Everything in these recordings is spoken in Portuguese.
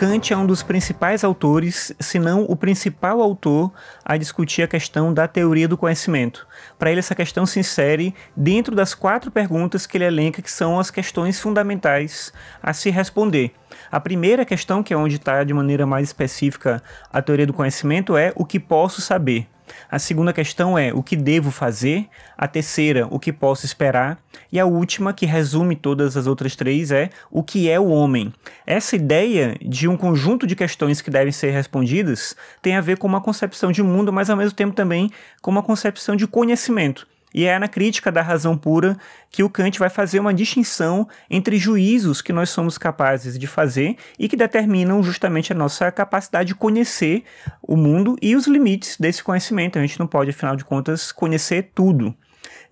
Kant é um dos principais autores, se não o principal autor, a discutir a questão da teoria do conhecimento. Para ele, essa questão se insere dentro das quatro perguntas que ele elenca, que são as questões fundamentais a se responder. A primeira questão, que é onde está de maneira mais específica a teoria do conhecimento, é o que posso saber. A segunda questão é o que devo fazer. A terceira, o que posso esperar. E a última, que resume todas as outras três, é o que é o homem. Essa ideia de um conjunto de questões que devem ser respondidas tem a ver com uma concepção de mundo, mas ao mesmo tempo também com uma concepção de conhecimento. E é na crítica da razão pura que o Kant vai fazer uma distinção entre juízos que nós somos capazes de fazer e que determinam justamente a nossa capacidade de conhecer o mundo e os limites desse conhecimento. A gente não pode, afinal de contas, conhecer tudo.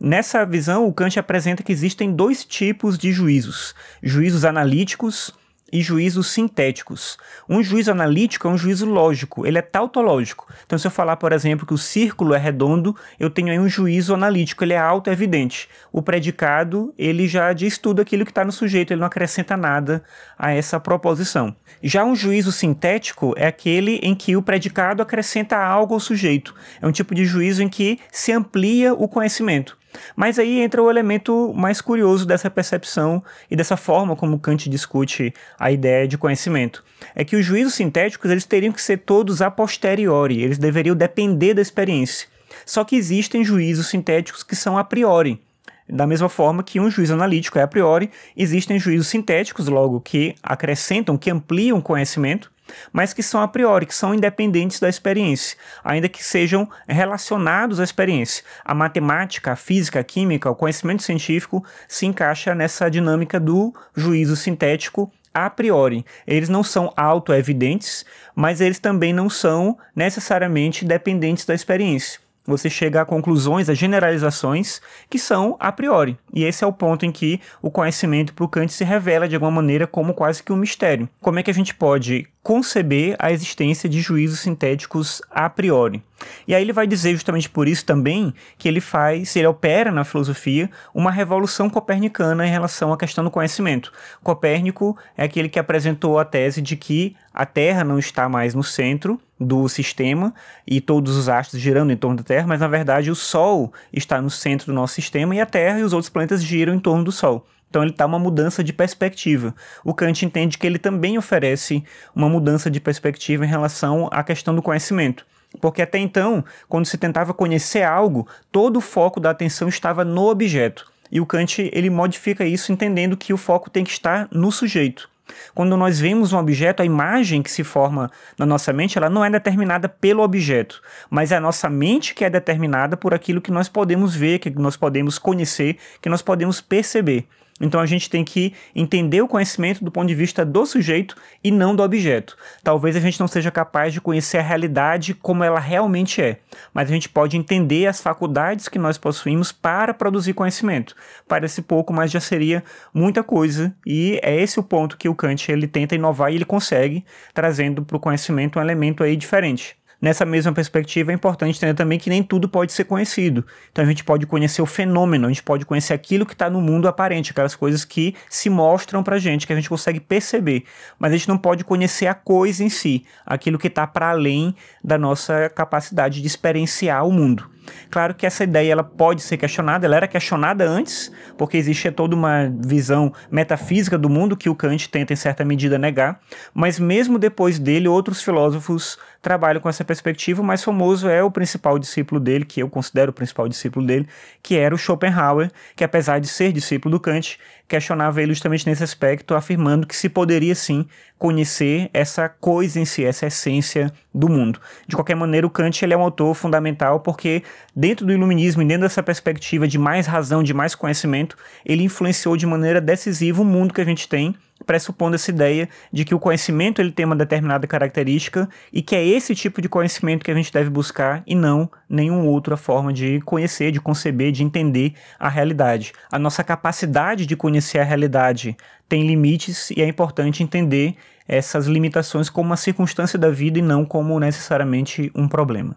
Nessa visão, o Kant apresenta que existem dois tipos de juízos: juízos analíticos e juízos sintéticos. Um juízo analítico é um juízo lógico, ele é tautológico. Então, se eu falar, por exemplo, que o círculo é redondo, eu tenho aí um juízo analítico, ele é auto-evidente. O predicado, ele já diz tudo aquilo que está no sujeito, ele não acrescenta nada a essa proposição. Já um juízo sintético é aquele em que o predicado acrescenta algo ao sujeito. É um tipo de juízo em que se amplia o conhecimento. Mas aí entra o elemento mais curioso dessa percepção e dessa forma como Kant discute a ideia de conhecimento. É que os juízos sintéticos eles teriam que ser todos a posteriori, eles deveriam depender da experiência. Só que existem juízos sintéticos que são a priori. Da mesma forma que um juízo analítico é a priori, existem juízos sintéticos, logo, que acrescentam, que ampliam o conhecimento, mas que são a priori, que são independentes da experiência, ainda que sejam relacionados à experiência. A matemática, a física, a química, o conhecimento científico se encaixa nessa dinâmica do juízo sintético a priori. Eles não são auto-evidentes, mas eles também não são necessariamente dependentes da experiência você chega a conclusões, a generalizações que são a priori. E esse é o ponto em que o conhecimento para o Kant se revela de alguma maneira como quase que um mistério. Como é que a gente pode conceber a existência de juízos sintéticos a priori. E aí ele vai dizer justamente por isso também que ele faz, ele opera na filosofia uma revolução copernicana em relação à questão do conhecimento. Copérnico é aquele que apresentou a tese de que a Terra não está mais no centro do sistema e todos os astros girando em torno da Terra, mas na verdade o Sol está no centro do nosso sistema e a Terra e os outros planetas giram em torno do Sol. Então ele está uma mudança de perspectiva. O Kant entende que ele também oferece uma mudança de perspectiva em relação à questão do conhecimento. Porque até então, quando se tentava conhecer algo, todo o foco da atenção estava no objeto. E o Kant ele modifica isso entendendo que o foco tem que estar no sujeito. Quando nós vemos um objeto, a imagem que se forma na nossa mente, ela não é determinada pelo objeto, mas é a nossa mente que é determinada por aquilo que nós podemos ver, que nós podemos conhecer, que nós podemos perceber. Então a gente tem que entender o conhecimento do ponto de vista do sujeito e não do objeto. Talvez a gente não seja capaz de conhecer a realidade como ela realmente é, mas a gente pode entender as faculdades que nós possuímos para produzir conhecimento. Parece pouco, mas já seria muita coisa e é esse o ponto que o Kant ele tenta inovar e ele consegue trazendo para o conhecimento um elemento aí diferente. Nessa mesma perspectiva, é importante entender também que nem tudo pode ser conhecido. Então a gente pode conhecer o fenômeno, a gente pode conhecer aquilo que está no mundo aparente, aquelas coisas que se mostram para a gente, que a gente consegue perceber. Mas a gente não pode conhecer a coisa em si, aquilo que está para além da nossa capacidade de experienciar o mundo. Claro que essa ideia ela pode ser questionada, ela era questionada antes, porque existe toda uma visão metafísica do mundo que o Kant tenta em certa medida negar, mas mesmo depois dele outros filósofos trabalham com essa perspectiva. O mais famoso é o principal discípulo dele, que eu considero o principal discípulo dele, que era o Schopenhauer, que apesar de ser discípulo do Kant, questionava ele justamente nesse aspecto, afirmando que se poderia sim conhecer essa coisa em si, essa essência do mundo. De qualquer maneira, o Kant ele é um autor fundamental porque dentro do iluminismo e dentro dessa perspectiva de mais razão, de mais conhecimento, ele influenciou de maneira decisiva o mundo que a gente tem pressupondo essa ideia de que o conhecimento ele tem uma determinada característica e que é esse tipo de conhecimento que a gente deve buscar e não nenhuma outra forma de conhecer, de conceber, de entender a realidade. A nossa capacidade de conhecer a realidade tem limites e é importante entender essas limitações como uma circunstância da vida e não como necessariamente um problema.